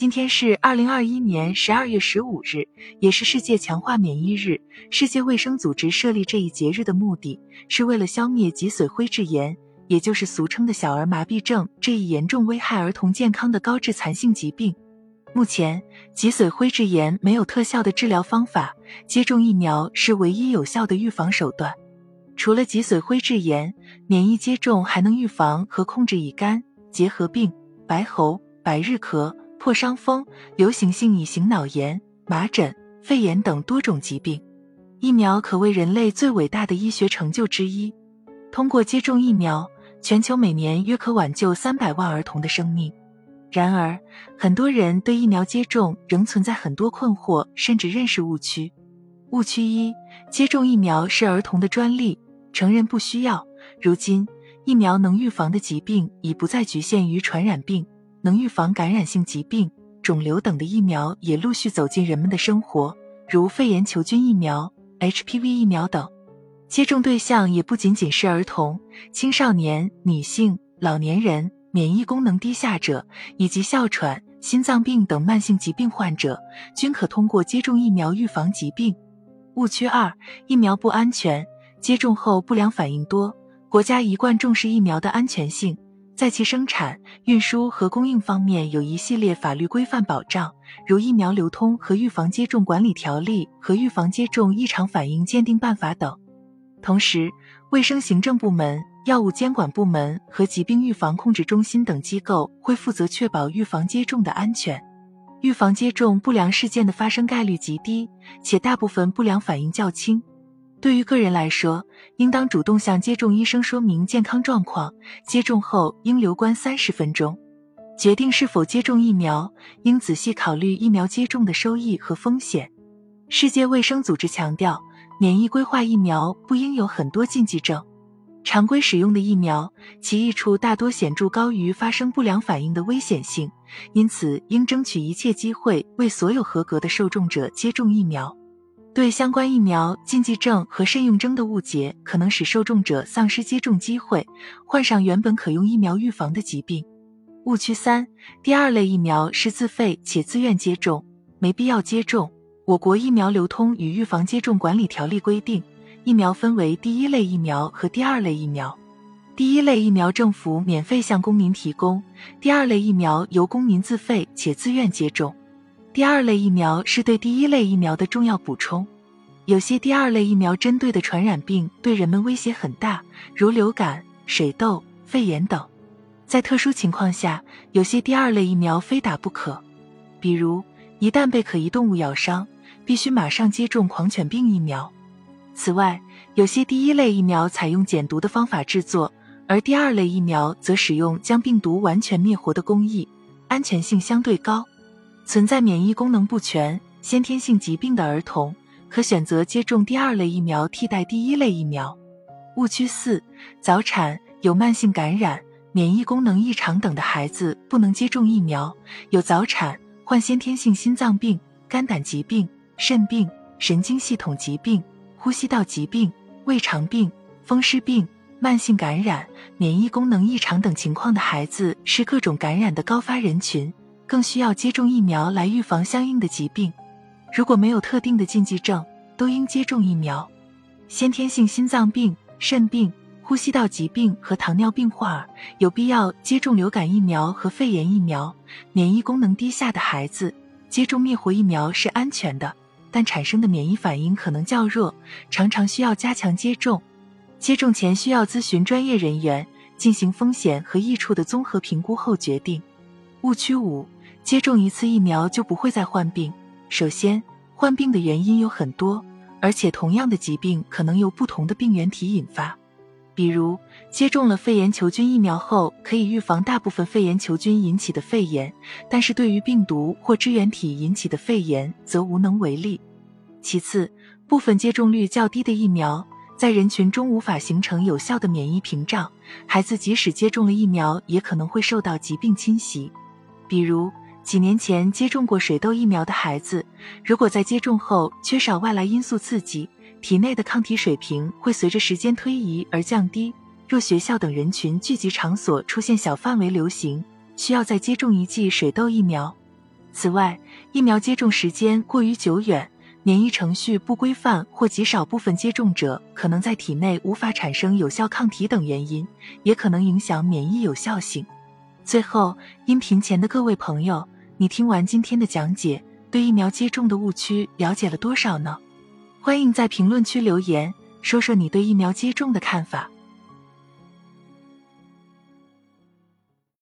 今天是二零二一年十二月十五日，也是世界强化免疫日。世界卫生组织设立这一节日的目的是为了消灭脊髓灰质炎，也就是俗称的小儿麻痹症这一严重危害儿童健康的高致残性疾病。目前，脊髓灰质炎没有特效的治疗方法，接种疫苗是唯一有效的预防手段。除了脊髓灰质炎，免疫接种还能预防和控制乙肝、结核病、白喉、百日咳。破伤风、流行性乙型脑炎、麻疹、肺炎等多种疾病，疫苗可谓人类最伟大的医学成就之一。通过接种疫苗，全球每年约可挽救三百万儿童的生命。然而，很多人对疫苗接种仍存在很多困惑，甚至认识误区。误区一：接种疫苗是儿童的专利，成人不需要。如今，疫苗能预防的疾病已不再局限于传染病。能预防感染性疾病、肿瘤等的疫苗也陆续走进人们的生活，如肺炎球菌疫苗、HPV 疫苗等。接种对象也不仅仅是儿童、青少年、女性、老年人、免疫功能低下者以及哮喘、心脏病等慢性疾病患者，均可通过接种疫苗预防疾病。误区二：疫苗不安全，接种后不良反应多。国家一贯重视疫苗的安全性。在其生产、运输和供应方面有一系列法律规范保障，如《疫苗流通和预防接种管理条例》和《预防接种异常反应鉴定办法》等。同时，卫生行政部门、药物监管部门和疾病预防控制中心等机构会负责确保预防接种的安全。预防接种不良事件的发生概率极低，且大部分不良反应较轻。对于个人来说，应当主动向接种医生说明健康状况。接种后应留观三十分钟。决定是否接种疫苗，应仔细考虑疫苗接种的收益和风险。世界卫生组织强调，免疫规划疫苗不应有很多禁忌症。常规使用的疫苗，其益处大多显著高于发生不良反应的危险性，因此应争取一切机会为所有合格的受众者接种疫苗。对相关疫苗禁忌症和慎用症的误解，可能使受众者丧失接种机会，患上原本可用疫苗预防的疾病。误区三：第二类疫苗是自费且自愿接种，没必要接种。我国疫苗流通与预防接种管理条例规定，疫苗分为第一类疫苗和第二类疫苗。第一类疫苗政府免费向公民提供，第二类疫苗由公民自费且自愿接种。第二类疫苗是对第一类疫苗的重要补充。有些第二类疫苗针对的传染病对人们威胁很大，如流感、水痘、肺炎等。在特殊情况下，有些第二类疫苗非打不可。比如，一旦被可疑动物咬伤，必须马上接种狂犬病疫苗。此外，有些第一类疫苗采用减毒的方法制作，而第二类疫苗则使用将病毒完全灭活的工艺，安全性相对高。存在免疫功能不全、先天性疾病的儿童，可选择接种第二类疫苗替代第一类疫苗。误区四：早产、有慢性感染、免疫功能异常等的孩子不能接种疫苗。有早产、患先天性心脏病、肝胆疾病、肾病、神经系统疾病、呼吸道疾病、胃肠病、风湿病、慢性感染、免疫功能异常等情况的孩子，是各种感染的高发人群。更需要接种疫苗来预防相应的疾病。如果没有特定的禁忌症，都应接种疫苗。先天性心脏病、肾病、呼吸道疾病和糖尿病患儿有必要接种流感疫苗和肺炎疫苗。免疫功能低下的孩子接种灭活疫苗是安全的，但产生的免疫反应可能较弱，常常需要加强接种。接种前需要咨询专业人员，进行风险和益处的综合评估后决定。误区五。接种一次疫苗就不会再患病。首先，患病的原因有很多，而且同样的疾病可能由不同的病原体引发。比如，接种了肺炎球菌疫苗后，可以预防大部分肺炎球菌引起的肺炎，但是对于病毒或支原体引起的肺炎则无能为力。其次，部分接种率较低的疫苗在人群中无法形成有效的免疫屏障，孩子即使接种了疫苗，也可能会受到疾病侵袭，比如。几年前接种过水痘疫苗的孩子，如果在接种后缺少外来因素刺激，体内的抗体水平会随着时间推移而降低。若学校等人群聚集场所出现小范围流行，需要再接种一剂水痘疫苗。此外，疫苗接种时间过于久远、免疫程序不规范或极少部分接种者可能在体内无法产生有效抗体等原因，也可能影响免疫有效性。最后，音频前的各位朋友，你听完今天的讲解，对疫苗接种的误区了解了多少呢？欢迎在评论区留言，说说你对疫苗接种的看法。